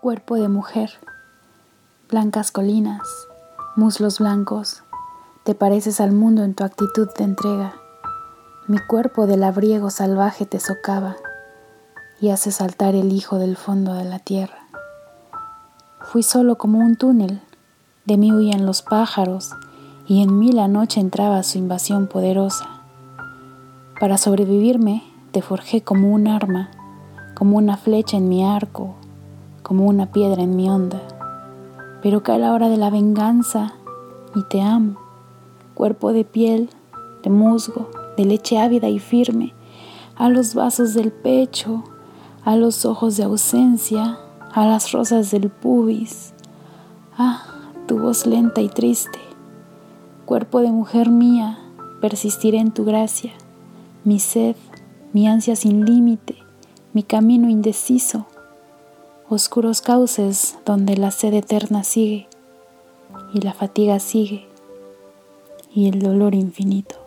Cuerpo de mujer, blancas colinas, muslos blancos, te pareces al mundo en tu actitud de entrega. Mi cuerpo de labriego salvaje te socava y hace saltar el hijo del fondo de la tierra. Fui solo como un túnel, de mí huían los pájaros y en mí la noche entraba su invasión poderosa. Para sobrevivirme te forjé como un arma, como una flecha en mi arco, como una piedra en mi onda. Pero cae la hora de la venganza y te amo, cuerpo de piel, de musgo, de leche ávida y firme, a los vasos del pecho, a los ojos de ausencia, a las rosas del pubis. Ah, tu voz lenta y triste, cuerpo de mujer mía, persistiré en tu gracia, mi sed, mi ansia sin límite, mi camino indeciso oscuros cauces donde la sed eterna sigue y la fatiga sigue y el dolor infinito.